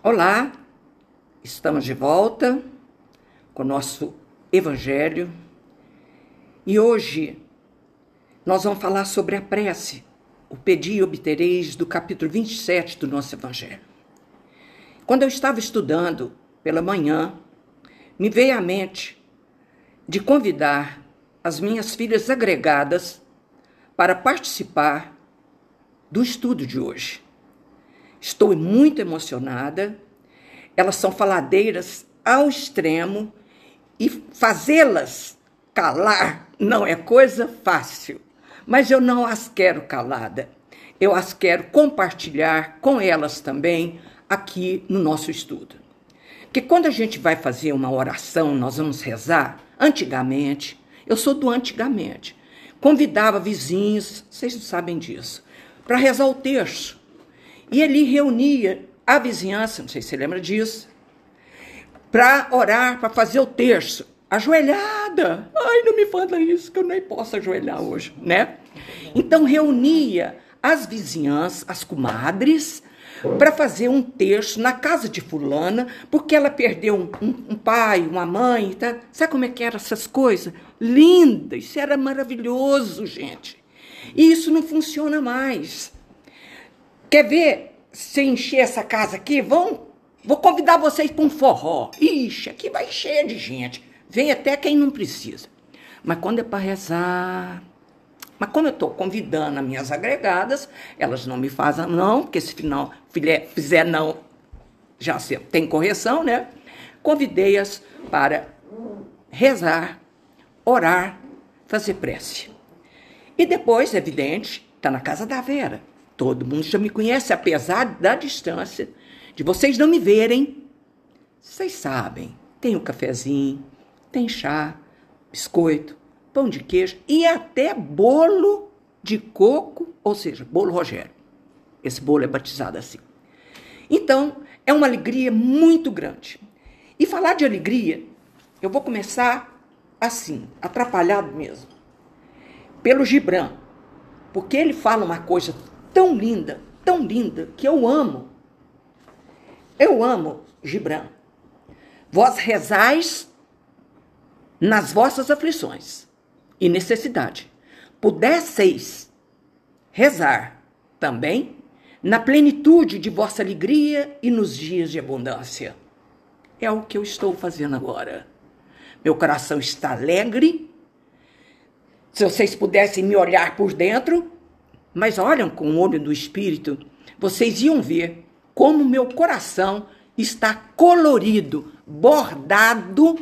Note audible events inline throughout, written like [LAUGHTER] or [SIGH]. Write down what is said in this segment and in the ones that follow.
Olá, estamos de volta com o nosso Evangelho e hoje nós vamos falar sobre a prece, o Pedi e Obtereis do capítulo 27 do nosso Evangelho. Quando eu estava estudando pela manhã, me veio à mente de convidar as minhas filhas agregadas para participar do estudo de hoje. Estou muito emocionada. Elas são faladeiras ao extremo e fazê-las calar não é coisa fácil. Mas eu não as quero calada. Eu as quero compartilhar com elas também aqui no nosso estudo. Que quando a gente vai fazer uma oração, nós vamos rezar, antigamente, eu sou do antigamente, convidava vizinhos, vocês sabem disso, para rezar o texto. E ele reunia a vizinhança, não sei se você lembra disso, para orar, para fazer o terço. Ajoelhada. Ai, não me fala isso, que eu nem posso ajoelhar hoje, né? Então reunia as vizinhanças, as comadres, para fazer um terço na casa de fulana, porque ela perdeu um, um, um, pai, uma mãe, tá? Sabe como é que eram essas coisas? Linda, isso era maravilhoso, gente. E isso não funciona mais. Quer ver se encher essa casa aqui? Vão, vou convidar vocês para um forró. Ixi, aqui vai cheio de gente. Vem até quem não precisa. Mas quando é para rezar. Mas como eu estou convidando as minhas agregadas, elas não me fazem não, porque se final fizer não, já tem correção, né? Convidei-as para rezar, orar, fazer prece. E depois, evidente, está na casa da Vera. Todo mundo já me conhece, apesar da distância, de vocês não me verem. Vocês sabem, tem o um cafezinho, tem chá, biscoito, pão de queijo e até bolo de coco, ou seja, bolo Rogério. Esse bolo é batizado assim. Então, é uma alegria muito grande. E falar de alegria, eu vou começar assim, atrapalhado mesmo, pelo Gibran, porque ele fala uma coisa tão linda, tão linda, que eu amo. Eu amo Gibran. Vós rezais nas vossas aflições e necessidade. Pudesseis rezar também na plenitude de vossa alegria e nos dias de abundância. É o que eu estou fazendo agora. Meu coração está alegre. Se vocês pudessem me olhar por dentro, mas olham com o olho do espírito, vocês iam ver como meu coração está colorido, bordado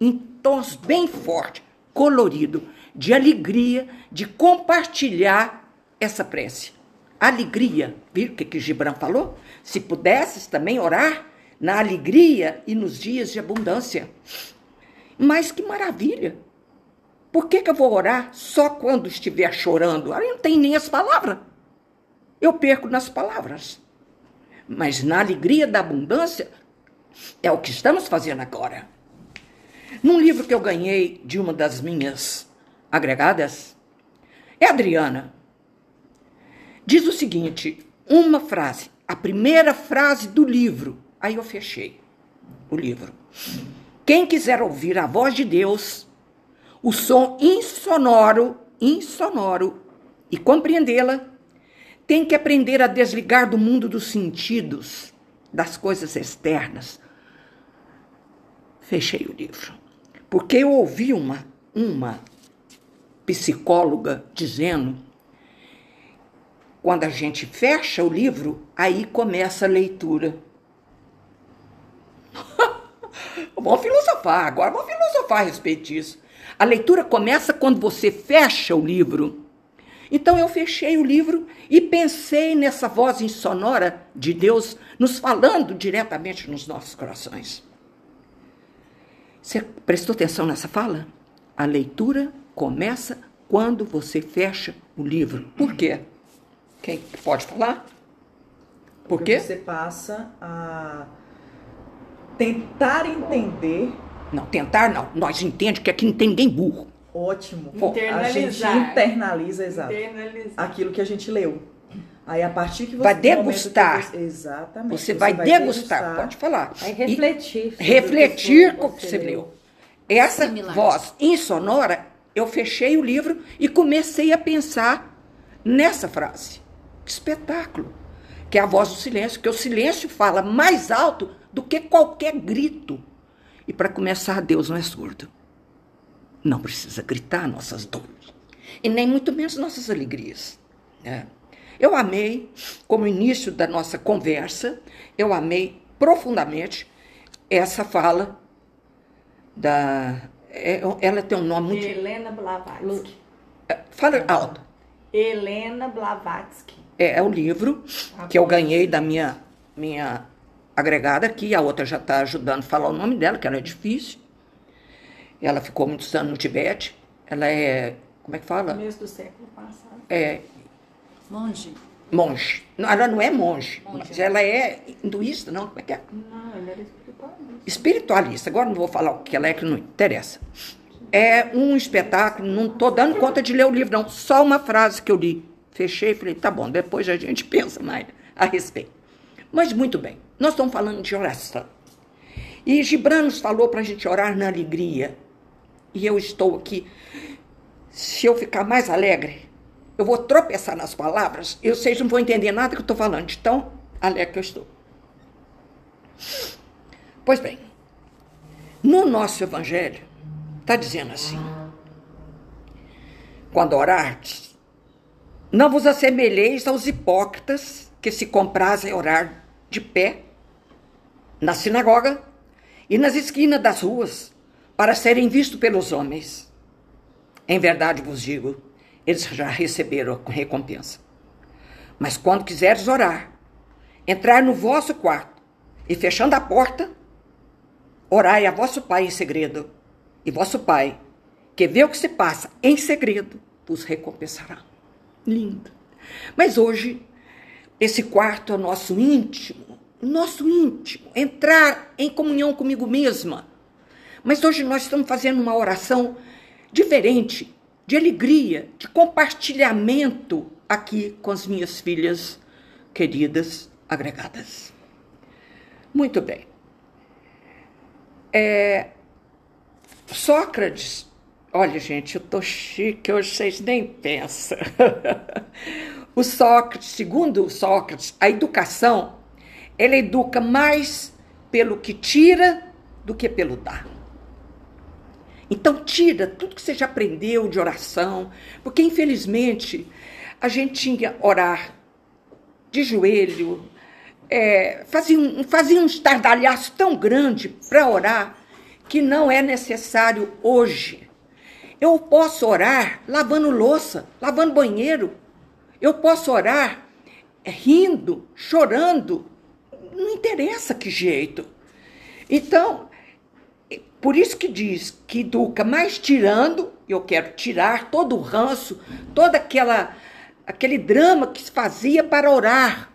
em tons bem fortes, colorido, de alegria, de compartilhar essa prece. Alegria, viu o que, que Gibran falou? Se pudesses também orar na alegria e nos dias de abundância. Mas que maravilha! Por que, que eu vou orar só quando estiver chorando? Aí não tem nem as palavras. Eu perco nas palavras. Mas na alegria da abundância, é o que estamos fazendo agora. Num livro que eu ganhei de uma das minhas agregadas, é Adriana. Diz o seguinte: uma frase, a primeira frase do livro. Aí eu fechei o livro. Quem quiser ouvir a voz de Deus, o som insonoro, insonoro, e compreendê-la, tem que aprender a desligar do mundo dos sentidos, das coisas externas. Fechei o livro. Porque eu ouvi uma, uma psicóloga dizendo quando a gente fecha o livro, aí começa a leitura. [LAUGHS] vamos filosofar, agora vamos filosofar a respeito disso. A leitura começa quando você fecha o livro. Então eu fechei o livro e pensei nessa voz insonora de Deus nos falando diretamente nos nossos corações. Você prestou atenção nessa fala? A leitura começa quando você fecha o livro. Por quê? Quem pode falar? Por Porque quê? Você passa a tentar entender não, tentar não. Nós entendemos que aqui não tem ninguém burro. Ótimo. Internalizar. A gente internaliza, exato. Internalizar. Aquilo que a gente leu. Aí a partir que você Vai degustar. você- exatamente. Você, vai, degustar, pode falar. Vai E refletir. sobre refletir o que com o que você leu. Essa Assimilar. voz insonora, eu fechei o livro e comecei a pensar nessa frase. Que espetáculo! Que é a voz do silêncio, que o silêncio fala mais alto do que qualquer grito. E para começar, Deus não é surdo. Não precisa gritar nossas dores. E nem muito menos nossas alegrias. né? Eu amei, como início da nossa conversa, eu amei profundamente essa fala da. é- Ela tem um nome muito. Helena Blavatsky. Fala alto. Helena Blavatsky. É, é o livro que eu ganhei da minha, minha agregada aqui, a outra já está ajudando a falar o nome dela, que ela é difícil. Ela ficou muitos anos no Tibete. Ela é. Como é que fala? Começo do século passado. É Monge. monge. Não, ela não é monge, Monge. mas ela é hinduísta, não? Como é que é? Não, ele era espiritualista. espiritualista. Agora não vou falar o que ela é, que não interessa. É um espetáculo, não estou dando conta de ler o livro, não. Só uma frase que eu li. Fechei e falei, tá bom, depois a gente [LAUGHS] pensa mais a respeito. Mas muito bem, nós estamos falando de oração. E Gibran nos falou para a gente orar na alegria. E eu estou aqui. Se eu ficar mais alegre, eu vou tropeçar nas palavras e vocês não vão entender nada que eu estou falando. de Tão alegre que eu estou. Pois bem, no nosso evangelho, está dizendo assim: quando orardes, não vos assemelheis aos hipócritas que se comprazem orar de pé na sinagoga e nas esquinas das ruas, para serem vistos pelos homens. Em verdade vos digo, eles já receberam a recompensa. Mas quando quiseres orar, entrar no vosso quarto e fechando a porta, orai a vosso Pai em segredo, e vosso Pai, que vê o que se passa em segredo, vos recompensará. Lindo. Mas hoje, esse quarto é nosso íntimo, nosso íntimo, entrar em comunhão comigo mesma. Mas hoje nós estamos fazendo uma oração diferente, de alegria, de compartilhamento aqui com as minhas filhas queridas agregadas. Muito bem. É, Sócrates, olha gente, eu tô chique, hoje vocês nem pensam. [LAUGHS] o Sócrates, segundo Sócrates, a educação, ela educa mais pelo que tira do que pelo dar. Então tira tudo que você já aprendeu de oração, porque infelizmente a gente tinha orar de joelho, é, fazia, um, fazia um estardalhaço tão grande para orar que não é necessário hoje. Eu posso orar lavando louça, lavando banheiro. Eu posso orar rindo, chorando. Não interessa que jeito. Então, por isso que diz que educa mais tirando, eu quero tirar todo o ranço, toda aquela aquele drama que se fazia para orar.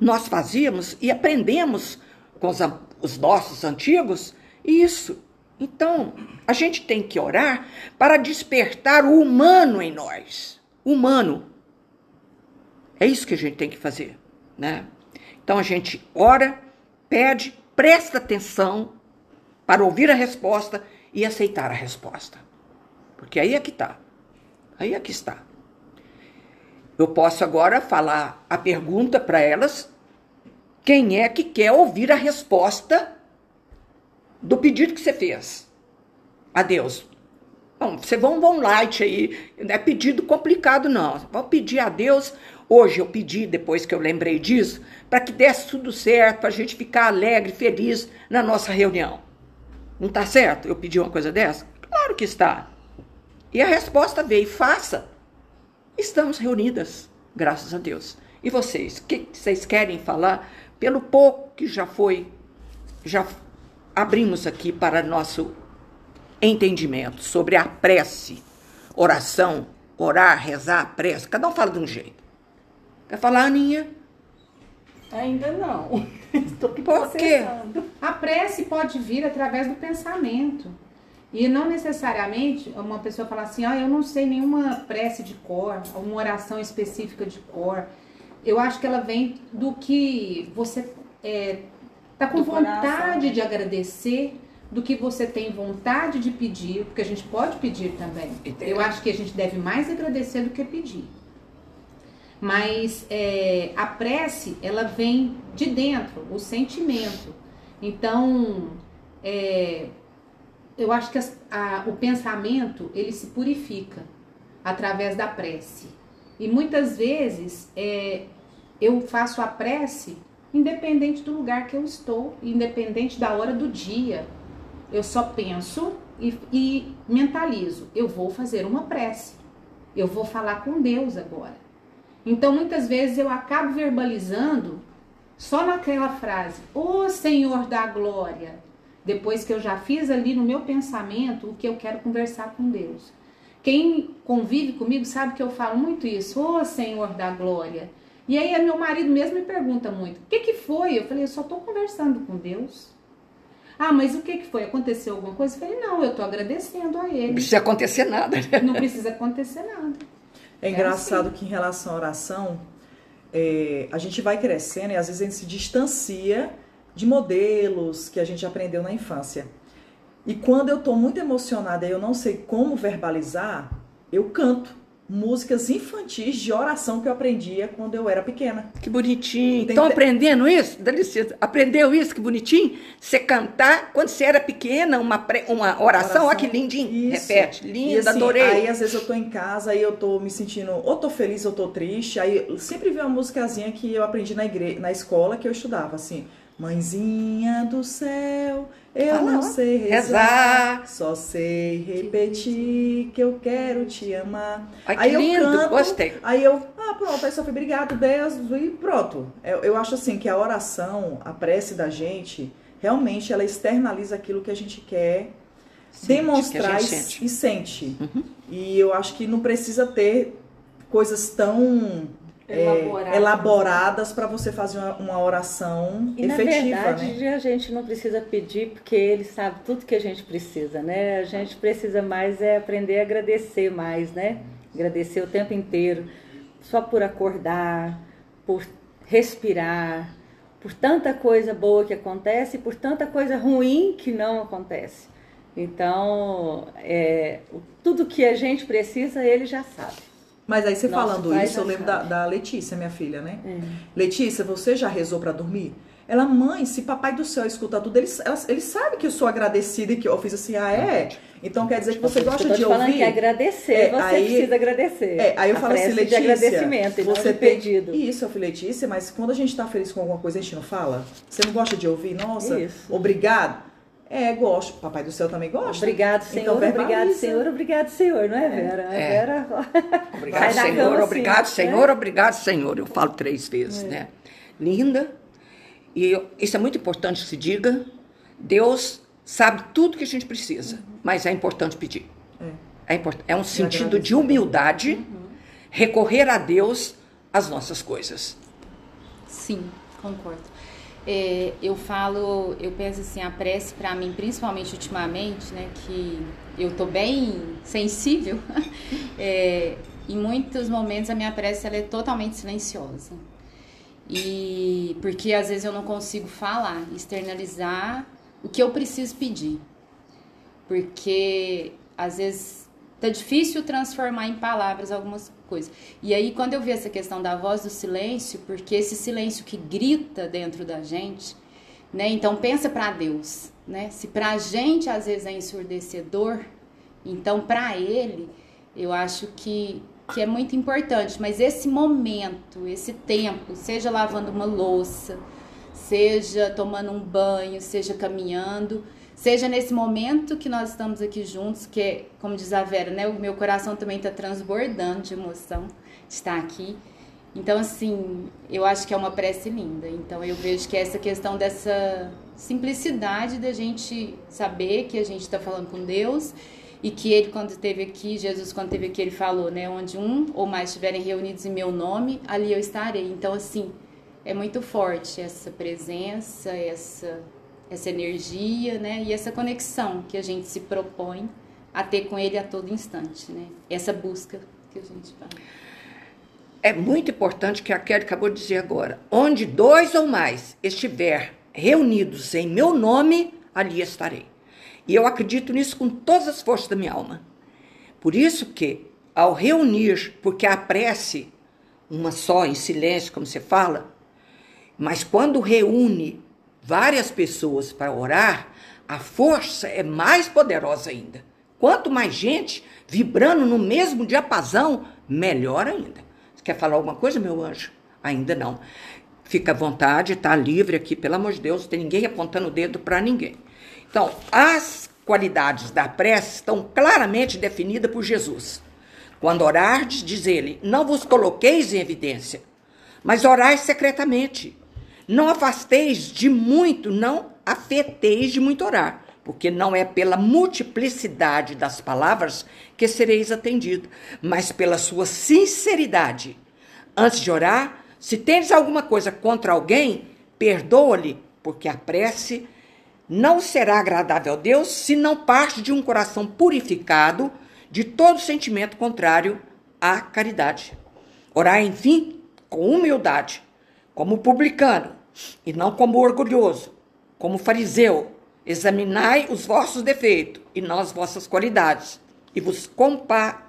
Nós fazíamos e aprendemos com os, os nossos antigos isso. Então, a gente tem que orar para despertar o humano em nós. Humano. É isso que a gente tem que fazer, né? Então a gente ora, pede, presta atenção para ouvir a resposta e aceitar a resposta. Porque aí é que está. Aí é que está. Eu posso agora falar a pergunta para elas: quem é que quer ouvir a resposta do pedido que você fez? A Deus. Bom, você vão um light aí, não é pedido complicado não. Vamos pedir a Deus. Hoje eu pedi, depois que eu lembrei disso, para que desse tudo certo, para a gente ficar alegre, feliz na nossa reunião. Não está certo? Eu pedi uma coisa dessa? Claro que está. E a resposta veio: faça. Estamos reunidas, graças a Deus. E vocês, o que vocês querem falar? Pelo pouco que já foi, já abrimos aqui para nosso entendimento sobre a prece, oração, orar, rezar, prece. Cada um fala de um jeito. Quer falar, Aninha? Ainda não. [LAUGHS] Estou aqui Por quê? A prece pode vir através do pensamento. E não necessariamente uma pessoa falar assim, ah, eu não sei nenhuma prece de cor, uma oração específica de cor. Eu acho que ela vem do que você é, tá com Do vontade coração. de agradecer, do que você tem vontade de pedir, porque a gente pode pedir também. Eu acho que a gente deve mais agradecer do que pedir. Mas é, a prece, ela vem de dentro, o sentimento. Então, é, eu acho que a- o pensamento, ele se purifica através da prece. E muitas vezes, é, eu faço a prece independente do lugar que eu estou, independente da hora do dia. Eu só penso e, e mentalizo. Eu vou fazer uma prece. Eu vou falar com Deus agora. Então, muitas vezes eu acabo verbalizando só naquela frase: Ô Senhor da glória. Depois que eu já fiz ali no meu pensamento o que eu quero conversar com Deus. Quem convive comigo sabe que eu falo muito isso: Ô Senhor da glória. E aí, meu marido mesmo me pergunta muito: O que, que foi? Eu falei: Eu só estou conversando com Deus. Ah, mas o que, que foi? Aconteceu alguma coisa? Eu falei: Não, eu estou agradecendo a Não Ele. precisa acontecer nada, né? Não precisa acontecer nada. É É engraçado que em relação à oração, é, a gente vai crescendo e às vezes a gente se distancia de modelos que a gente aprendeu na infância. E quando eu tô muito emocionada e eu não sei como verbalizar, eu canto músicas infantis de oração que eu aprendia quando eu era pequena. Que bonitinho. Estão aprendendo isso? Dá licença. Aprendeu isso? Que bonitinho? Você cantar quando você era pequena, uma, pre- uma oração, olha que lindinho. Isso. Repete. Linda, assim, adorei. Aí às vezes eu tô em casa, aí eu tô me sentindo, ou tô feliz ou tô triste. Aí sempre vem uma musicazinha que eu aprendi na, igre... na escola que eu estudava, assim. Mãezinha do céu, eu Fala não sei rezar, Rezar. só sei repetir que eu quero te amar. Ai, que aí eu lindo. canto, Gostei. Aí eu, ah, pronto, aí só fui, obrigado, Deus, e pronto. Eu, eu acho assim que a oração, a prece da gente, realmente ela externaliza aquilo que a gente quer Sente, demonstrar que a e, gente sente. Uhum. e sente. E eu acho que não precisa ter coisas tão Elaborado. elaboradas para você fazer uma, uma oração E na efetiva, verdade né? a gente não precisa pedir porque ele sabe tudo que a gente precisa, né? A gente precisa mais é aprender a agradecer mais, né? Agradecer o tempo inteiro, só por acordar, por respirar, por tanta coisa boa que acontece e por tanta coisa ruim que não acontece. Então, é, tudo que a gente precisa, ele já sabe. Mas aí você Nosso falando isso, eu lembro da, da Letícia, minha filha, né? É. Letícia, você já rezou para dormir? Ela, mãe, se papai do céu escuta tudo, ele, ela- ele sabe que eu sou agradecida e que eu fiz assim, ah, é? Então quer dizer que você Eu gosta te de falando ouvir? que agradecer, É, você aí- precisa agradecer. É, aí eu A falo assim, Letícia, de agradecimento e não você de tem... pedido. Isso, eu falei, Letícia, mas quando a gente tá feliz com alguma coisa, a gente não fala? Você não gosta de ouvir? Nossa, Isso. obrigado. É, gosto. Papai do céu também gosta. Obrigado, Senhor, Então, obrigado. Senhor, obrigado, Senhor, não é, Vera? A É. Vera Obrigado, Senhor. cama assim, obrigado, né? Senhor. Obrigado, Senhor. Eu falo três vezes, né? Linda. E eu- isso é muito importante que se diga. Deus sabe tudo que a gente precisa, mas é importante pedir. É, import- é um sentido de humildade recorrer a Deus as nossas coisas. Sim, concordo. É, eu falo, eu penso assim, a prece pra mim, principalmente ultimamente, né, que eu tô bem sensível, [LAUGHS] é, em muitos momentos a minha prece ela é totalmente silenciosa. E porque às vezes eu não consigo falar, externalizar o que eu preciso pedir. Porque às vezes tá difícil transformar em palavras algumas coisas. E aí quando eu vi essa questão da voz do silêncio, porque esse silêncio que grita dentro da gente, né? Então pensa para Deus, né? Se pra gente às vezes é ensurdecedor, então para ele, eu acho que que é muito importante, mas esse momento, esse tempo, seja lavando uma louça, seja tomando um banho, seja caminhando, seja nesse momento que nós estamos aqui juntos, que é, como diz a Vera, né, o meu coração também está transbordando de emoção de estar aqui. Então, assim, eu acho que é uma prece linda. Então, eu vejo que essa questão dessa simplicidade da gente saber que a gente está falando com Deus e que ele, quando esteve aqui, Jesus, quando esteve aqui, ele falou, né, onde um ou mais estiverem reunidos em meu nome, ali eu estarei. Então, assim, é muito forte essa presença, essa essa energia, né? E essa conexão que a gente se propõe a ter com ele a todo instante, né? Essa busca que a gente faz. É muito importante que a Kelly acabou de dizer agora. Onde dois ou mais estiver reunidos em meu nome, ali estarei. E eu acredito nisso com todas as forças da minha alma. Por isso que, ao reunir, porque a prece, uma só, em silêncio, como você fala, mas quando reúne várias pessoas para orar, a força é mais poderosa ainda. Quanto mais gente vibrando no mesmo diapasão, melhor ainda. Você quer falar alguma coisa, meu anjo? Ainda não. Fica à vontade, está livre aqui, pelo amor de Deus, não tem ninguém apontando o dedo para ninguém. Então, as qualidades da prece estão claramente definidas por Jesus. Quando orardes, diz ele, não vos coloqueis em evidência, mas orai secretamente. Não afasteis de muito, não afeteis de muito orar, porque não é pela multiplicidade das palavras que sereis atendido, mas pela sua sinceridade. Antes de orar, se tens alguma coisa contra alguém, perdoa-lhe, porque a prece não será agradável a Deus se não parte de um coração purificado de todo sentimento contrário à caridade. Orar, enfim, com humildade, como publicano, e não como orgulhoso, como fariseu. Examinai os vossos defeitos e não as vossas qualidades, e vos, compa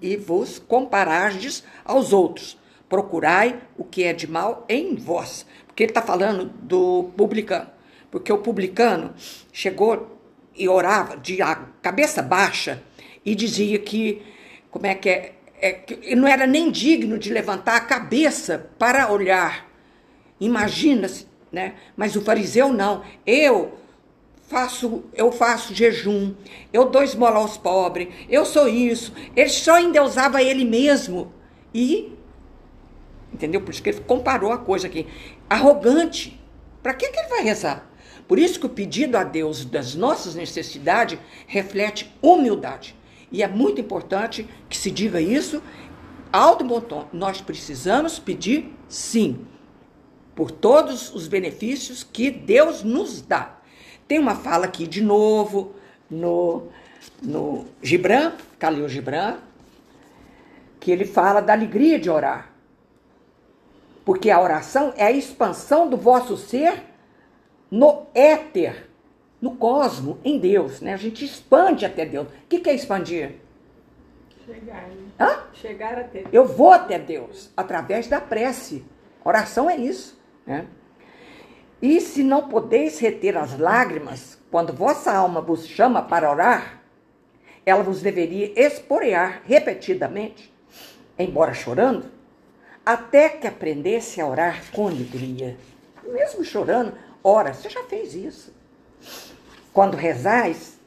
e vos comparardes aos outros. Procurai o que é de mal em vós. Porque ele está falando do publicano. Porque o publicano chegou e orava de cabeça baixa e dizia que, como é que é, é que não era nem digno de levantar a cabeça para olhar. Imagina-se, né? Mas o fariseu não. Eu faço, eu faço jejum, eu dou esmola aos pobres, eu sou isso. Ele só endeusava ele mesmo. E, entendeu? Por isso que ele comparou a coisa aqui. Arrogante. Para que, que ele vai rezar? Por isso que o pedido a Deus das nossas necessidades reflete humildade. E é muito importante que se diga isso alto bom tom. Nós precisamos pedir sim, por todos os benefícios que Deus nos dá. Tem uma fala aqui de novo no, no Gibran, Khalil Gibran, que ele fala da alegria de orar. Porque a oração é a expansão do vosso ser no éter, no cosmo, em Deus. Né? A gente expande até Deus. O que, que é expandir? Chegar. Hã? Chegar até Deus. Eu vou até Deus através da prece. Oração é isso. Né? E se não podeis reter as lágrimas, quando vossa alma vos chama para orar, ela vos deveria esporear repetidamente, embora chorando, até que aprendesse a orar com alegria. Mesmo chorando, ora, você já fez isso. Quando rezais,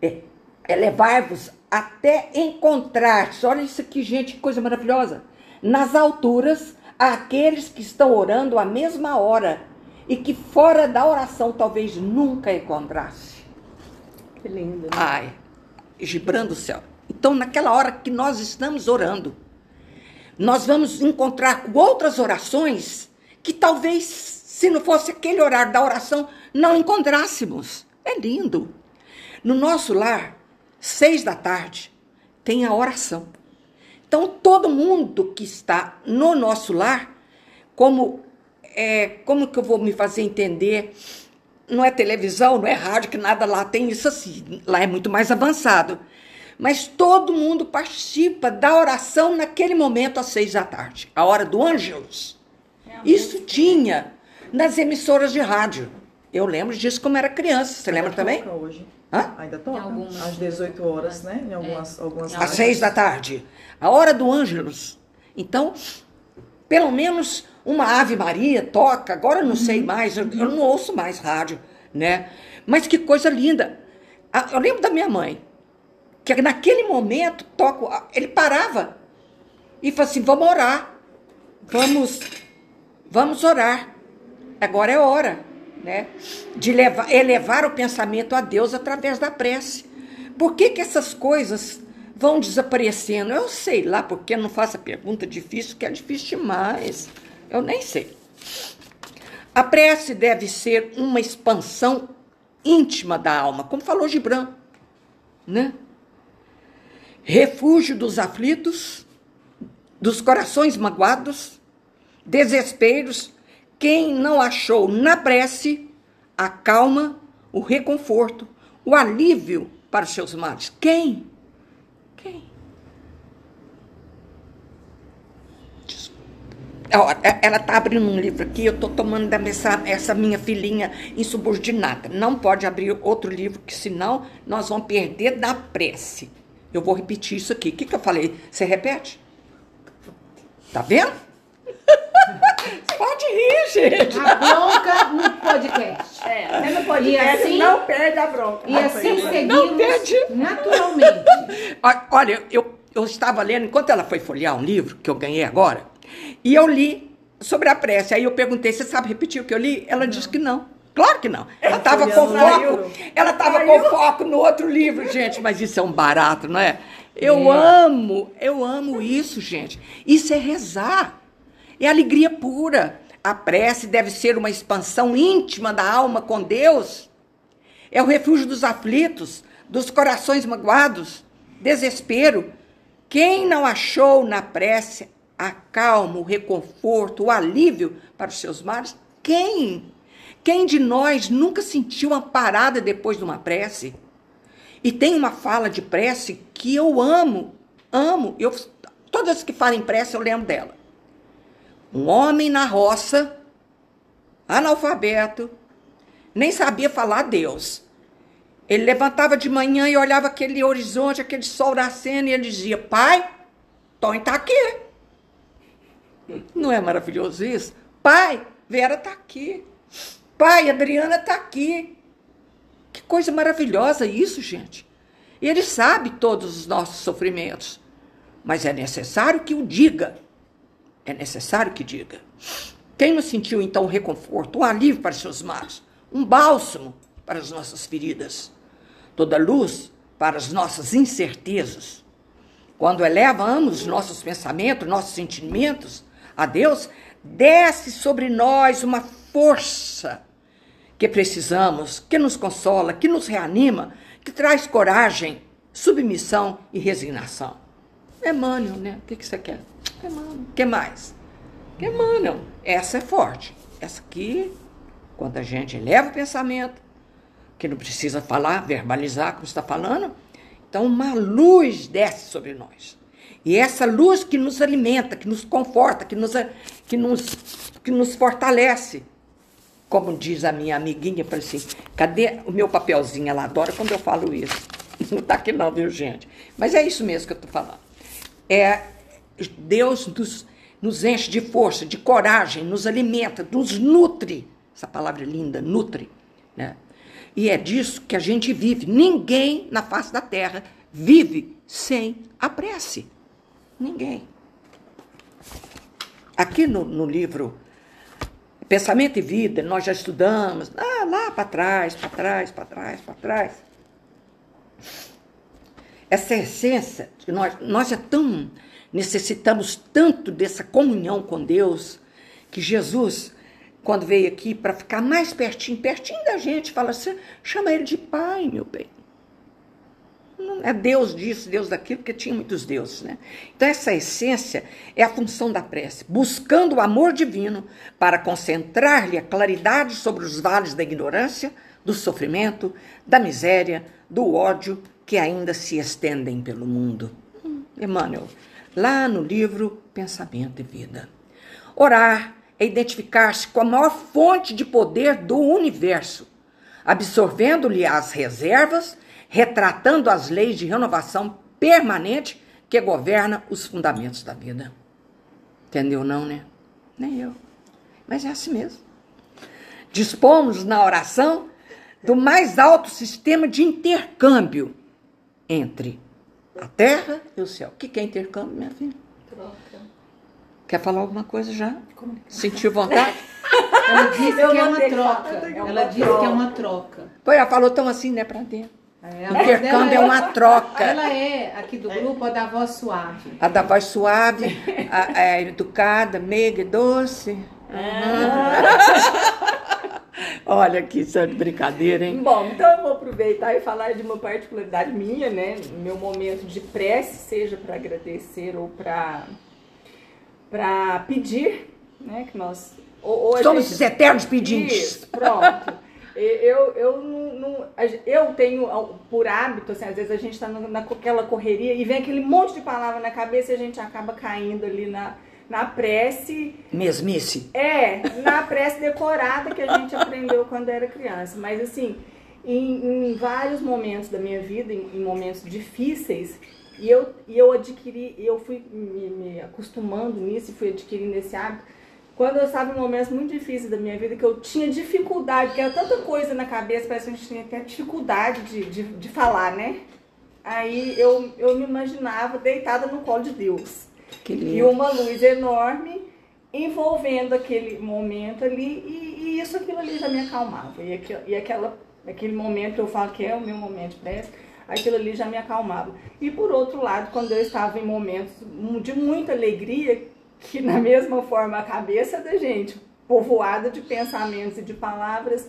é, elevar-vos até encontrar, olha isso aqui, gente, que coisa maravilhosa, nas alturas, aqueles que estão orando a mesma hora e que fora da oração talvez nunca encontrasse. Que lindo. Né? Ai, gibrando o céu. Então, naquela hora que nós estamos orando, nós vamos encontrar outras orações que talvez, se não fosse aquele horário da oração, não encontrássemos. É lindo. No nosso lar, seis da tarde, tem a oração. Então, todo mundo que está no nosso lar, como é, como que eu vou me fazer entender? Não é televisão, não é rádio, que nada lá tem isso assim. Lá é muito mais avançado. Mas todo mundo participa da oração naquele momento às seis da tarde, a hora do Ângelus. Isso tinha nas emissoras de rádio. Eu lembro disso como era criança. Você lembra também? Hoje. Hã? Ainda toca. algumas. Às 18 horas, né? Em algumas, algumas Às seis da tarde. A hora do Ângelus. Então, pelo menos uma Ave Maria toca. Agora eu não sei mais, eu, eu não ouço mais rádio, né? Mas que coisa linda. Eu lembro da minha mãe, que naquele momento toca, ele parava e falava assim: vamos orar, vamos, vamos orar. Agora é hora, né? De levar, elevar o pensamento a Deus através da prece. Por que, que essas coisas vão desaparecendo? Eu sei lá, porque não faço a pergunta difícil, que é difícil demais. Eu nem sei. A prece deve ser uma expansão íntima da alma, como falou Gibran, né? Refúgio dos aflitos, dos corações magoados, desesperos. Quem não achou na prece a calma, o reconforto, o alívio para os seus males? Quem? Quem? Ela está abrindo um livro aqui, eu estou tomando essa, essa minha filhinha insubordinada. Não pode abrir outro livro, que senão nós vamos perder da prece. Eu vou repetir isso aqui. O que, que eu falei? Você repete? Tá vendo? [LAUGHS] Pode rir, gente. A bronca no podcast. É, até no podcast assim, não perde a bronca. E assim Não seguimos perde. naturalmente. [LAUGHS] Olha, eu, eu estava lendo, enquanto ela foi folhear um livro que eu ganhei agora, e eu li sobre a prece. Aí eu perguntei, você sabe repetir o que eu li? Ela disse que não. Claro que não. Ela estava com foco. Ela estava com foco no outro livro, gente. Mas isso é um barato, não é? Eu amo, eu amo isso, gente. Isso é rezar. É alegria pura. A prece deve ser uma expansão íntima da alma com Deus. É o refúgio dos aflitos, dos corações magoados, desespero. Quem não achou na prece a calma, o reconforto, o alívio para os seus males? Quem? Quem de nós nunca sentiu uma parada depois de uma prece? E tem uma fala de prece que eu amo, amo. Eu, todas que falam em prece eu lembro dela. Um homem na roça, analfabeto, nem sabia falar Deus. Ele levantava de manhã e olhava aquele horizonte, aquele sol nascendo, e ele dizia: Pai, Tony está aqui. Não é maravilhoso isso? Pai, Vera está aqui. Pai, Adriana está aqui. Que coisa maravilhosa isso, gente. E ele sabe todos os nossos sofrimentos. Mas é necessário que o diga. É necessário que diga. Quem não sentiu então um reconforto, um alívio para seus males, um bálsamo para as nossas feridas, toda luz para as nossas incertezas? Quando elevamos os nossos pensamentos, nossos sentimentos a Deus, desce sobre nós uma força que precisamos, que nos consola, que nos reanima, que traz coragem, submissão e resignação. Emmanuel, né? O que, que você quer? Emmanuel. O que mais? Emmanuel. Essa é forte. Essa aqui, quando a gente eleva o pensamento, que não precisa falar, verbalizar como está falando, então uma luz desce sobre nós. E essa luz que nos alimenta, que nos conforta, que nos, que nos, que nos fortalece. Como diz a minha amiguinha, falei assim, cadê o meu papelzinho? Ela adora quando eu falo isso. [LAUGHS] Não está aqui não, viu, gente? Mas é isso mesmo que eu estou falando. É, Deus nos, nos enche de força, de coragem, nos alimenta, nos nutre. Essa palavra é linda, nutre. Né? E é disso que a gente vive. Ninguém na face da terra vive sem a prece. Ninguém. Aqui no, no livro Pensamento e Vida, nós já estudamos, ah, lá para trás, para trás, para trás, para trás. Essa essência, que nós, nós é tão, necessitamos tanto dessa comunhão com Deus, que Jesus, quando veio aqui para ficar mais pertinho, pertinho da gente, fala assim: chama ele de pai, meu bem. Não é Deus disso, Deus daquilo, porque tinha muitos deuses, né? Então, essa essência é a função da prece, buscando o amor divino para concentrar-lhe a claridade sobre os vales da ignorância, do sofrimento, da miséria, do ódio que ainda se estendem pelo mundo. Emmanuel, lá no livro Pensamento e Vida. Orar é identificar-se com a maior fonte de poder do universo, absorvendo-lhe as reservas retratando as leis de renovação permanente que governa os fundamentos da vida. Entendeu não, né? Nem eu. Mas é assim mesmo. Dispomos na oração do mais alto sistema de intercâmbio entre a terra e o céu. O que é intercâmbio, minha filha? Troca. Quer falar alguma coisa já? Sentiu vontade? Ela disse Eu que é uma troca. Ela disse que é uma troca. Pois ela falou tão assim, né, pra dentro. É, Intercâmbio dela é uma troca. Ela é, aqui do grupo, a da voz suave. A da voz suave, a, a educada, meiga e doce. [LAUGHS] Olha que de brincadeira, hein? Bom, então eu vou aproveitar e falar de uma particularidade minha, né? Meu momento de prece, seja para agradecer ou para para pedir, né? Que nós ou, ou Somos gente- os eternos pedintes. Isso, pronto. Eu, eu, não, não- eu tenho por hábito, assim, às vezes a gente está naquela correria e vem aquele monte de palavra na cabeça e a gente acaba caindo ali na, na prece Mesmice. é, na prece decorada que a gente aprendeu quando era criança. Mas assim, em, em vários momentos da minha vida, em, em momentos difíceis, e eu, e eu adquiri, eu fui me, me acostumando nisso e fui adquirindo esse hábito. Quando eu estava em momentos muito difíceis da minha vida, que eu tinha dificuldade, que era tanta coisa na cabeça, parece que a gente tinha até dificuldade de, de, de falar, né? Aí eu, eu me imaginava deitada no colo de Deus e uma luz enorme envolvendo aquele momento ali e, e isso aquilo ali já me acalmava. E, aqui, e aquela, aquele momento eu falo que é o meu momento de prece aquilo ali já me acalmava. E por outro lado quando eu estava em momentos de muita alegria que na mesma forma a cabeça da gente povoada de pensamentos e de palavras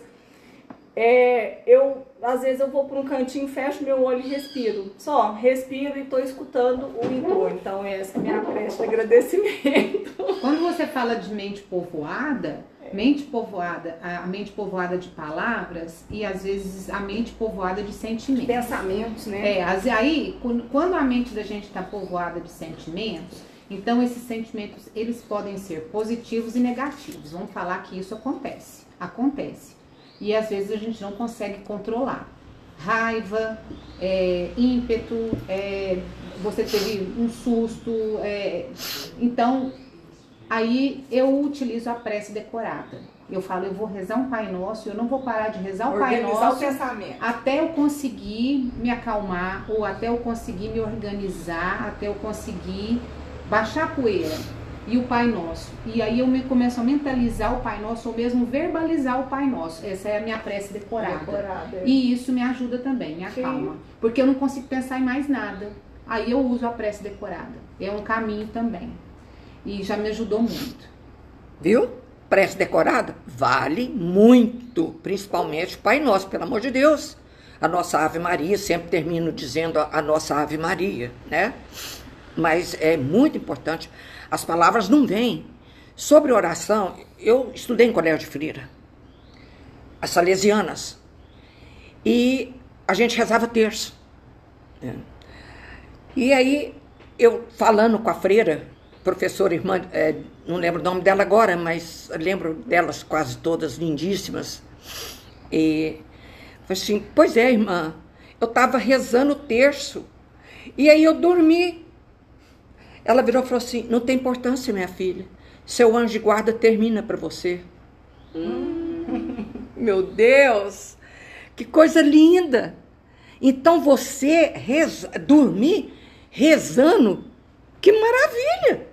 é, eu às vezes eu vou para um cantinho, fecho meu olho e respiro. Só, respiro e estou escutando o entorno. Então essa é a minha prece de agradecimento. [LAUGHS] Quando você fala de mente povoada, mente povoada, a mente povoada de palavras e às vezes a mente povoada de sentimentos. Pensamentos, né? É, aí, quando quando a mente da gente está povoada de sentimentos, então esses sentimentos eles podem ser positivos e negativos. Vamos falar que isso acontece. Acontece. E às vezes a gente não consegue controlar. Raiva, é, ímpeto, é, você teve um susto. é, então, aí eu utilizo a prece decorada. Eu falo, eu vou rezar um Pai Nosso, eu não vou parar de rezar o Pai o Nosso pensamento. até eu conseguir me acalmar ou até eu conseguir me organizar, até eu conseguir baixar a poeira e o Pai Nosso. E aí eu me começo a mentalizar o Pai Nosso ou mesmo verbalizar o Pai Nosso. Essa é a minha prece decorada. Decorada. E isso me ajuda também, me Sim. acalma. Porque eu não consigo pensar em mais nada. Aí eu uso a prece decorada. É um caminho também. E já me ajudou muito. Viu? Prece decorada vale muito, principalmente o Pai Nosso, pelo amor de Deus. A nossa Ave Maria, sempre termino dizendo a, a nossa Ave Maria, né? Mas é muito importante. As palavras não vêm. Sobre oração, eu estudei em colégio de freira, as salesianas, e a gente rezava terço. né? E aí, eu falando com a freira, professora irmã, é, não lembro o nome dela agora, mas lembro delas quase todas lindíssimas. E falei assim: Pois é, irmã, eu estava rezando o terço e aí eu dormi. Ela virou e falou assim: Não tem importância, minha filha. Seu anjo de guarda termina para você. [LAUGHS] Meu Deus! Que coisa linda! Então você reza, dormir rezando, que maravilha!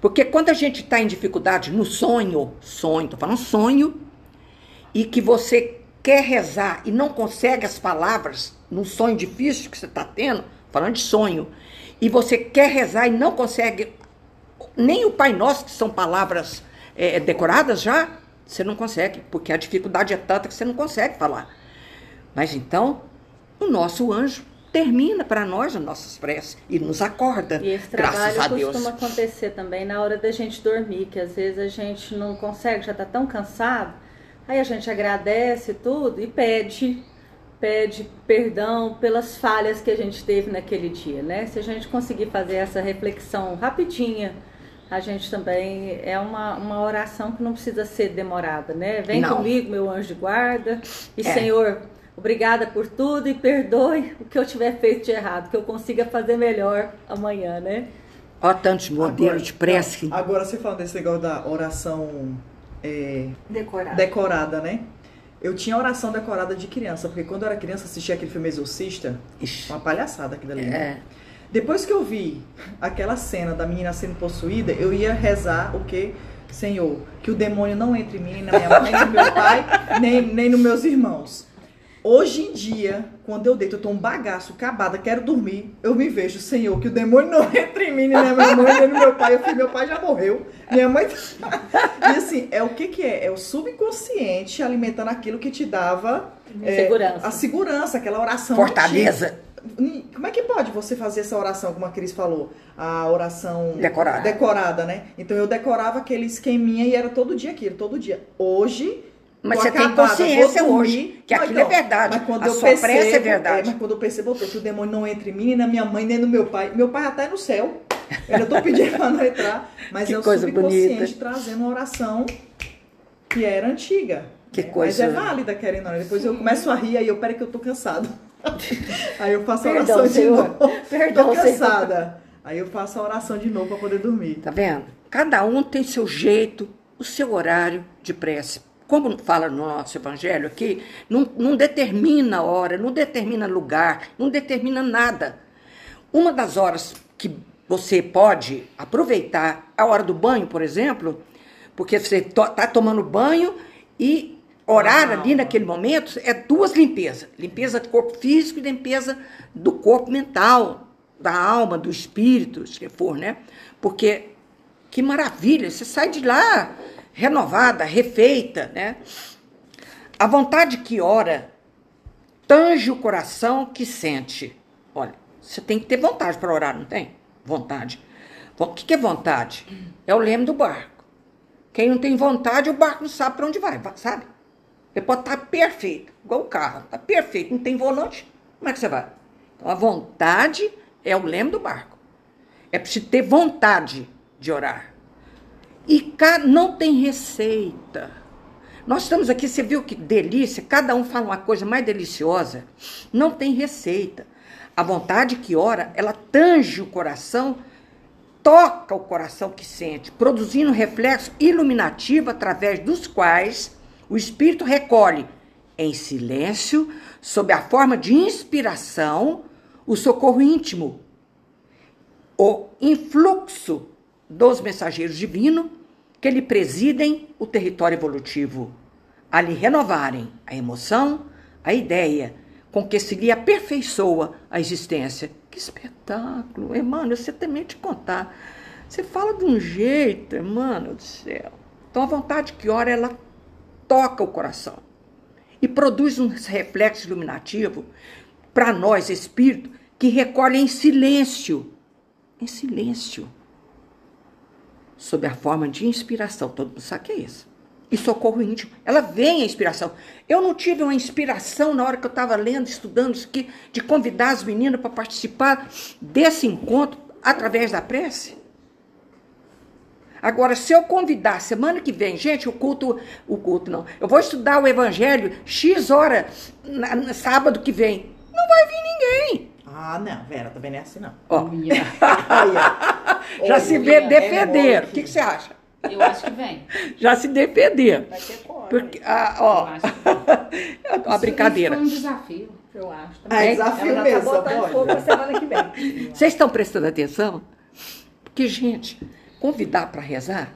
Porque quando a gente está em dificuldade no sonho, sonho, tô falando sonho, e que você quer rezar e não consegue as palavras num sonho difícil que você está tendo, falando de sonho, e você quer rezar e não consegue nem o Pai Nosso, que são palavras é, decoradas já, você não consegue, porque a dificuldade é tanta que você não consegue falar. Mas então, o nosso anjo termina para nós as nossas preces e nos acorda, E esse graças a trabalho Deus. costuma acontecer também na hora da gente dormir, que às vezes a gente não consegue, já está tão cansado, aí a gente agradece tudo e pede, pede perdão pelas falhas que a gente teve naquele dia, né? Se a gente conseguir fazer essa reflexão rapidinha, a gente também é uma, uma oração que não precisa ser demorada, né? Vem Não. comigo, meu anjo de guarda, e É. Senhor, obrigada por tudo e perdoe o que eu tiver feito de errado, que eu consiga fazer melhor amanhã, né? Ó, tantos modelos Agora- de prece. Agora você falando desse negócio da oração é, Decorado. decorada, né? Eu tinha oração decorada de criança, porque quando eu era criança assistia aquele filme Exorcista, Ixi, uma palhaçada aquilo ali. né? é, Depois que eu vi aquela cena da menina sendo possuída, eu ia rezar o quê? Senhor, que o demônio não entre em mim, nem na minha mãe, nem no meu pai, [LAUGHS] nem, nem nos meus irmãos. Hoje em dia, quando eu deito, eu tô um bagaço, acabada, quero dormir, eu me vejo, Senhor, que o demônio não entra em mim, nem na minha mãe, nem no meu pai. Eu falei, meu pai já morreu, minha mãe. e assim, é o que que é? É o subconsciente alimentando aquilo que te dava é, Segurança. a segurança, aquela oração. Fortaleza. antiga. Como é que pode você fazer essa oração, como a Cris falou? A oração Decorada. decorada, né? Então eu decorava aquele esqueminha e era todo dia aquilo, todo dia. Hoje. Mas tô você tem acabada, consciência vou dormir. hoje que Não, aquilo é verdade. Mas quando A eu sua percebo, prece é verdade. mas quando eu percebo doutor, que o demônio não entra em mim, nem na minha mãe, nem no meu pai. Meu pai até no céu. Eu tô pedindo pra não entrar. Mas Que é o coisa subconsciente bonita. trazendo uma oração que era antiga. Que né? coisa- Mas é válida, querendo ou não. Depois eu começo a rir, aí eu, peraí que eu tô cansado. [LAUGHS] aí eu faço a Perdão, oração de Senhor. novo. Perdão, tô Senhor. cansada. Aí eu faço a oração de novo pra poder dormir. Tá vendo? Cada um tem seu jeito, o seu horário de prece. Como fala no nosso evangelho aqui, não, não determina hora, não determina lugar, não determina nada. Uma das horas que você pode aproveitar, a hora do banho, por exemplo, porque você está tomando banho e orar ali naquele momento é duas limpezas: limpeza do corpo físico e limpeza do corpo mental, da alma, do espírito, se for, né? Porque que maravilha, você sai de lá renovada, refeita, né? A vontade que ora tange o coração que sente. Olha, você tem que ter vontade para orar, não tem? Vontade. O que é vontade? É o leme do barco. Quem não tem vontade, o barco não sabe para onde vai, sabe? Ele pode estar perfeito, igual o carro, está perfeito, não tem volante, como é que você vai? Então a vontade é o leme do barco. É preciso ter vontade de orar. E não tem receita. Nós estamos aqui, você viu que delícia, cada um fala uma coisa mais deliciosa. Não tem receita. A vontade que ora, ela tange o coração, toca o coração que sente, produzindo reflexo iluminativo através dos quais o espírito recolhe em silêncio, sob a forma de inspiração, o socorro íntimo, o influxo dos mensageiros divinos que lhe presidem o território evolutivo, a lhe renovarem a emoção, a ideia, com que se lhe aperfeiçoa a existência. Que espetáculo! Emmanuel, você também te contar. Você fala de um jeito, Emmanuel do céu. Então a vontade que ora, ela toca o coração e produz um reflexo iluminativo para nós, espírito, que recolhe em silêncio, em silêncio, sob a forma de inspiração. Todo mundo sabe que é isso. E socorro íntimo. Ela vem a inspiração. Eu não tive uma inspiração na hora que eu estava lendo, estudando isso aqui, de convidar as meninas para participar desse encontro através da prece. Agora, se eu convidar semana que vem, gente, o culto, o culto não, eu vou estudar o evangelho X hora na, na sábado que vem, não vai vir ninguém. Ah, não, Vera, também não é assim, não. Ó, Olha, [LAUGHS] já se vê defender. O que, que você acha? Eu acho que vem. [LAUGHS] Já se defender. Vai ter cor. Porque, ah, ó, Eu acho que é uma [LAUGHS] brincadeira. Foi um desafio. Eu acho. Ah, é desafio Ela mesmo, tá botando fogo semana que vem. Vocês estão prestando atenção? Porque, gente, convidar para rezar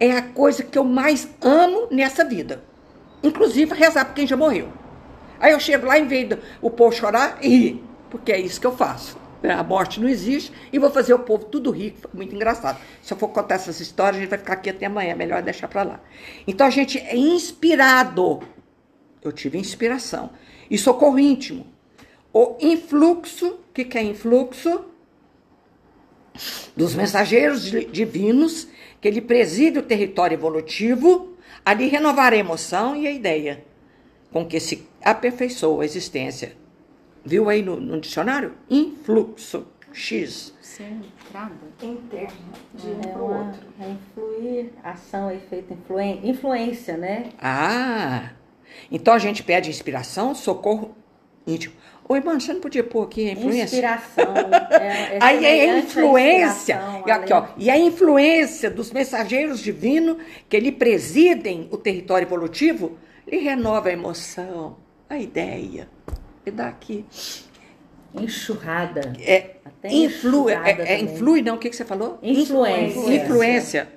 é a coisa que eu mais amo nessa vida. Inclusive rezar por quem já morreu. Aí eu chego lá, em vez do o povo chorar, e rir. Porque é isso que eu faço. Né? A morte não existe e vou fazer o povo tudo foi muito engraçado. Se eu for contar essas histórias, a gente vai ficar aqui até amanhã, melhor deixar para lá. Então a gente é inspirado. Eu tive inspiração. E socorro íntimo. O influxo, o que, que é influxo? dos mensageiros di- divinos que lhe preside o território evolutivo, a lhe renovar a emoção e a ideia, com que se aperfeiçoa a existência. Viu aí no, no dicionário? Influxo, X. Sim, entrada. Interno, de um É pro uma, outro. é influir, ação, efeito, influen, influência, né? Ah, então a gente pede inspiração, socorro íntimo. Oi, mano, você não podia pôr aqui a influência? Inspiração. [LAUGHS] É, é Aí é influência, e, aqui, ó, e a influência dos mensageiros divinos que lhe presidem o território evolutivo, lhe renova a emoção, a ideia. E daqui. Enxurrada. É, Até influi, enxurrada é, é influi, não, o que, que você falou? Influência. Influência.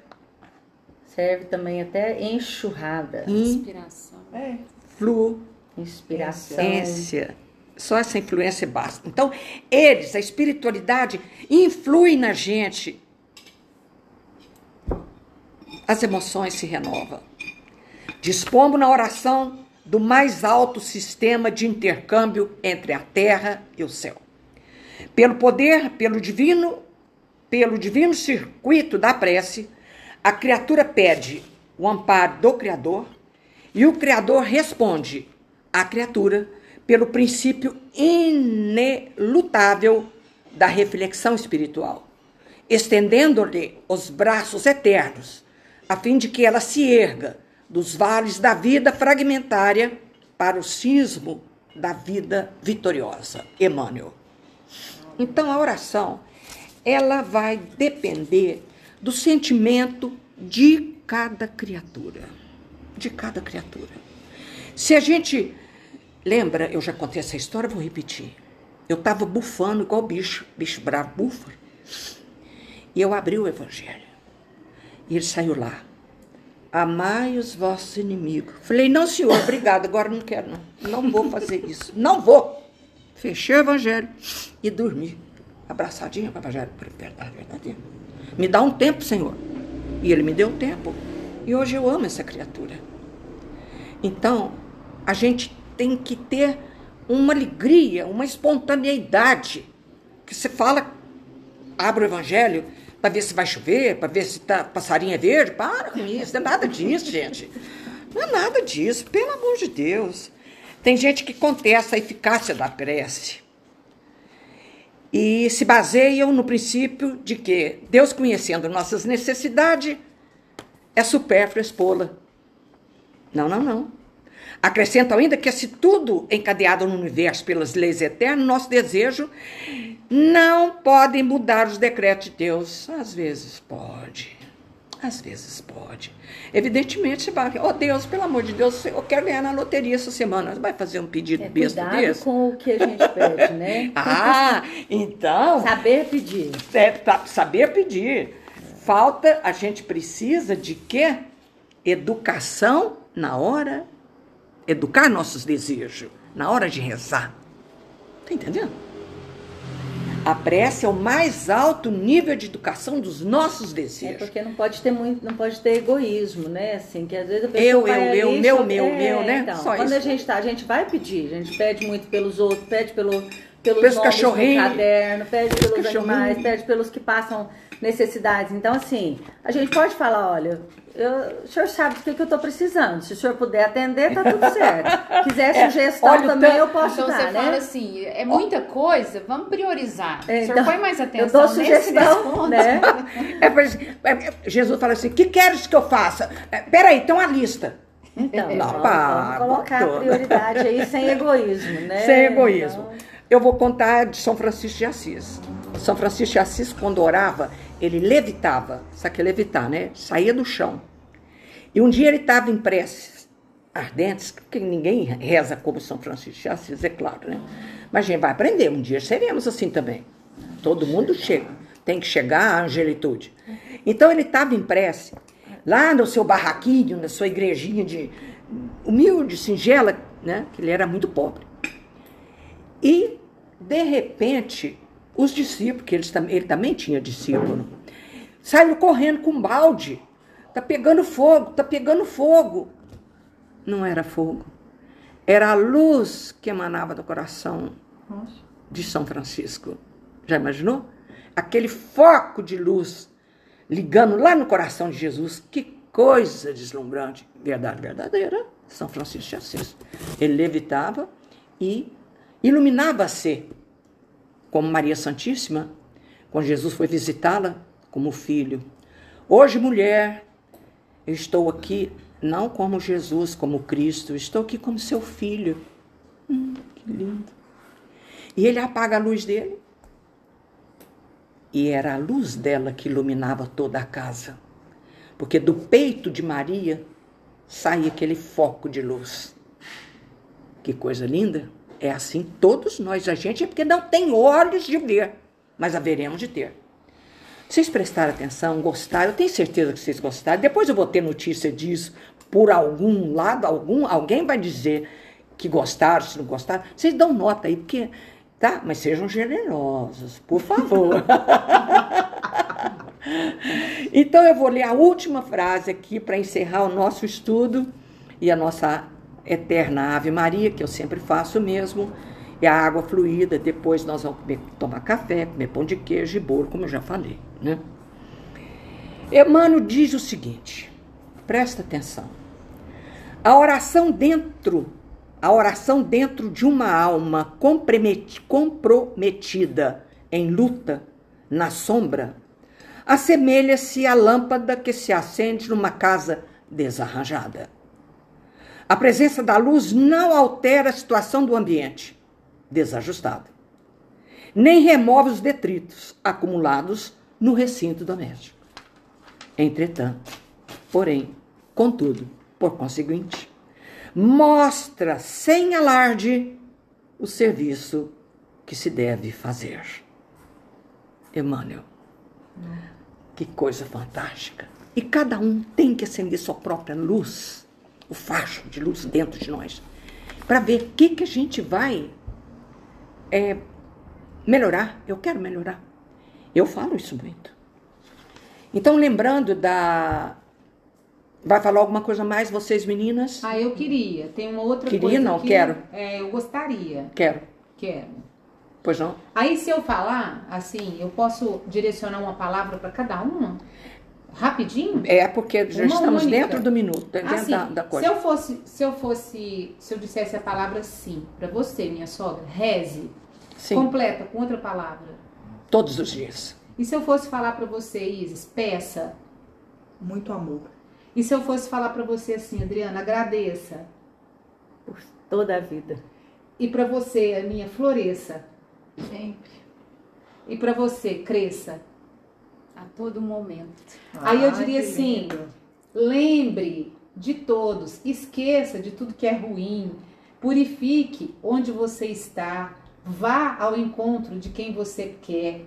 Serve também até enxurrada. Inspiração. É. Influ, Inspiração. Influência. Só essa influência basta. Então, eles, a espiritualidade, influi na gente. As emoções se renovam. Dispomos na oração do mais alto sistema de intercâmbio entre a terra e o céu. Pelo poder, pelo divino, pelo divino circuito da prece, a criatura pede o amparo do Criador e o Criador responde à criatura pelo princípio inelutável da reflexão espiritual, estendendo-lhe os braços eternos, a fim de que ela se erga dos vales da vida fragmentária para o sismo da vida vitoriosa. Emmanuel. Então a oração, ela vai depender do sentimento de cada criatura, de cada criatura. Se a gente lembra, eu já contei essa história, vou repetir. Eu estava bufando igual bicho, bicho bravo, bufa. E eu abri o evangelho. E ele saiu lá. Amai os vossos inimigos. Falei, não, senhor, obrigado, agora não quero, não. Não vou fazer isso. Não vou. Fechei o evangelho e dormi. Abraçadinho com o evangelho. Verdade, verdadeira. Me dá um tempo, senhor. E ele me deu tempo. E hoje eu amo essa criatura. Então, a gente tem que ter uma alegria, uma espontaneidade. Que você fala, abre o evangelho para ver se vai chover, para ver se tá, passarinho é verde. Para com isso, não é nada disso, gente. Não é nada disso, pelo amor de Deus. Tem gente que contesta a eficácia da prece. E se baseiam no princípio de que Deus, conhecendo nossas necessidades, é supérfluo expô-la. Não, não, não. Acrescentam ainda que se tudo encadeado no universo pelas leis eternas, nosso desejo não pode mudar os decretos de Deus. Às vezes pode. Às vezes pode. Evidentemente, oh Deus, pelo amor de Deus, eu quero ganhar na loteria essa semana. Vai fazer um pedido É, besta cuidado desse? com o que a gente pede, né? [LAUGHS] Ah, então. Saber pedir. É, saber pedir. Falta, a gente precisa de quê? Educação na hora, educar nossos desejos, na hora de rezar. Tá entendendo? A prece é o mais alto nível de educação dos nossos É desejos. porque não pode ter muito, não pode ter egoísmo, né? Assim, que às vezes a pessoa Eu, vai eu, ali eu, meu, meu, é, meu, né? Então, Só quando isso. a gente tá, a gente vai pedir, a gente pede muito pelos outros, pede pelo pelos cachorrinhos. no caderno, pede pelos Cachorrinho. animais, pede pelos que passam necessidades. Então, assim, a gente pode falar, olha, eu- o senhor sabe do que, que eu tô precisando. Se o senhor puder atender, tá tudo certo. [LAUGHS] Quiser É, sugestão o também, tanto- eu posso Então dar, você né? fala assim, é muita coisa, vamos priorizar. É, o senhor então, põe mais eu atenção dou nesse, sugestão, [LAUGHS] ponto. né? É, é, Jesus fala assim: que queres que eu faça? É, peraí, tem uma lista. Então, Não, vamos, pá, vamos colocar a prioridade aí sem [LAUGHS] egoísmo, né? Sem egoísmo. Então, Eu vou contar de São Francisco de Assis. São Francisco de Assis, quando orava, ele levitava. Sabe que é levitar, né? Saía do chão. E um dia ele estava em preces ardentes, porque ninguém reza como São Francisco de Assis, é claro, né? Mas a gente vai aprender, um dia seremos assim também. Todo mundo chega, tem que chegar à angelitude. Então ele estava em prece, lá no seu barraquinho, na sua igrejinha de humilde, singela, né? Que ele era muito pobre. E, de repente, os discípulos, que eles, ele também tinha discípulo, saíram correndo com um balde. Tá pegando fogo, tá pegando fogo. Não era fogo. Era a luz que emanava do coração de São Francisco. Já imaginou? Aquele foco de luz ligando lá no coração de Jesus. Que coisa deslumbrante. Verdade verdadeira. São Francisco de Assis. Ele levitava e iluminava-se como Maria Santíssima, quando Jesus foi visitá-la como filho. Hoje, mulher, eu estou aqui não como Jesus, como Cristo, estou aqui como seu filho. Hum, que lindo. E ele apaga a luz dele. E era a luz dela que iluminava toda a casa. Porque do peito de Maria saía aquele foco de luz. Que coisa linda. É assim todos nós. A gente é porque não tem olhos de ver, mas haveremos de ter. Vocês prestaram atenção, gostaram? Eu tenho certeza que vocês gostaram. Depois eu vou ter notícia disso por algum lado, algum, alguém vai dizer que gostaram, se não gostaram, vocês dão nota aí, porque. Tá? Mas sejam generosos, por favor. [LAUGHS] então eu vou ler a última frase aqui para encerrar o nosso estudo e a nossa eterna Ave Maria, que eu sempre faço mesmo, é a água fluida. Depois nós vamos comer, tomar café, comer pão de queijo e bolo, como eu já falei. Né? Emmanuel diz o seguinte: presta atenção. A oração dentro, a oração dentro de uma alma comprometida em luta, na sombra, assemelha-se à lâmpada que se acende numa casa desarranjada. A presença da luz não altera a situação do ambiente desajustado, nem remove os detritos acumulados no recinto doméstico. Entretanto, porém, contudo, por conseguinte, mostra sem alarde o serviço que se deve fazer. Emmanuel, que coisa fantástica. E cada um tem que acender sua própria luz, o facho de luz dentro de nós, para ver o que, que a gente vai é, melhorar. Eu quero melhorar. Eu falo isso muito. Então, lembrando da. Vai falar alguma coisa mais, vocês meninas? Ah, eu queria. Tem uma outra Queria, coisa. não, que, quero. É, eu gostaria. Quero. Quero. Pois não? Aí, se eu falar, assim, eu posso direcionar uma palavra para cada uma? Rapidinho? É porque já Uma estamos única. dentro do minuto, dentro Assim, da, da se coisa. eu fosse, se eu fosse, se eu dissesse a palavra sim para você, minha sogra, reze, Sim, completa com outra palavra. todos os dias. E se eu fosse falar para você, Isis, peça. Muito amor. E se eu fosse falar para você assim, Adriana, agradeça. Por toda a vida. E para você, Aninha, floresça. Sempre. E para você, cresça. A todo momento. Aí eu diria assim, lindo. Lembre de todos, esqueça de tudo que é ruim, purifique onde você está, vá ao encontro de quem você quer,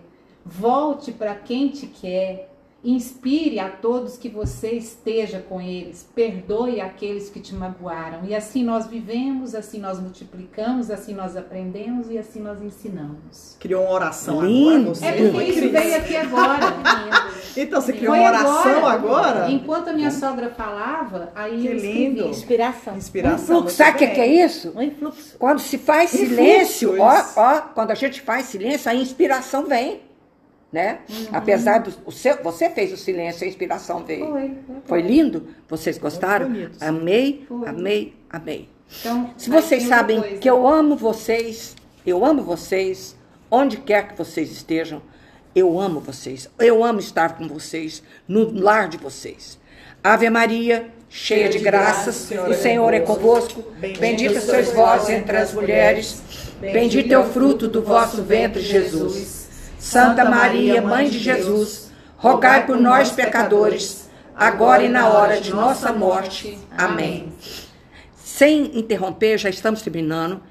volte para quem te quer, inspire a todos que você esteja com eles, perdoe aqueles que te magoaram. E assim nós vivemos, assim nós multiplicamos, assim nós aprendemos e assim nós ensinamos. Criou uma oração Lindo. agora, você É porque isso Cris. veio aqui agora. [LAUGHS] Então, você criou Foi uma oração agora. agora? Enquanto a minha sogra falava, aí Que eu escrevi. lindo. Inspiração. Inspiração. Influxo, muito sabe o que, bem. que é isso? Um influxo. Quando se faz Influxo, silêncio, ó, ó, quando a gente faz silêncio, a inspiração vem, né? Uhum. Apesar do o seu, você fez o silêncio, a inspiração veio. Foi. Foi lindo? Vocês gostaram? bonito. Amei, Foi. amei, amei. Então, Se vocês sabem coisa. que eu amo vocês, eu amo vocês, onde quer que vocês estejam, eu amo vocês. Eu amo estar com vocês, no lar de vocês. Ave Maria, cheia de graças, o Senhor é convosco. Bendita sois vós entre as mulheres, bendito é o fruto do vosso ventre, Jesus. Santa Maria, Mãe de Jesus, rogai por nós, pecadores, agora e na hora de nossa morte. Amém. Sem interromper, já estamos terminando.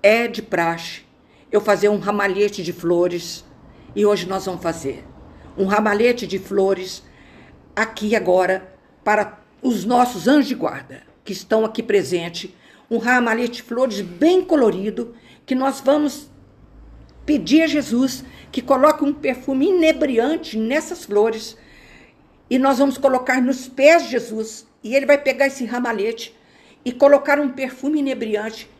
É de praxe eu fazer um ramalhete de flores e hoje nós vamos fazer um ramalhete de flores aqui agora para os nossos anjos de guarda que estão aqui presentes. Um ramalhete de flores bem colorido que nós vamos pedir a Jesus que coloque um perfume inebriante nessas flores e nós vamos colocar nos pés de Jesus e ele vai pegar esse ramalhete e colocar um perfume inebriante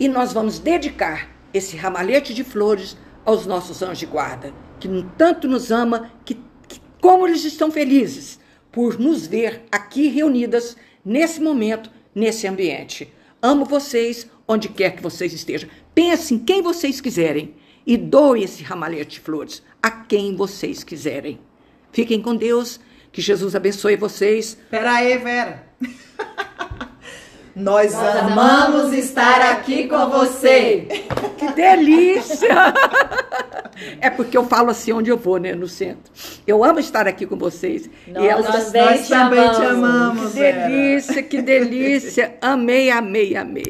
e nós vamos dedicar esse ramalhete de flores aos nossos anjos de guarda, que tanto nos ama, que, que como eles estão felizes por nos ver aqui reunidas nesse momento, nesse ambiente. Amo vocês onde quer que vocês estejam. Pensem quem vocês quiserem e doe esse ramalhete de flores a quem vocês quiserem. Fiquem com Deus, que Jesus abençoe vocês. Pera aí, Vera. [LAUGHS] Nós amamos estar aqui com você. [LAUGHS] Que delícia! É porque eu falo assim onde eu vou, né? No centro. Eu amo estar aqui com vocês. Nós e elas também Nós te também te amamos. amamos. Que Vera. delícia, que delícia. Amei, amei, amei.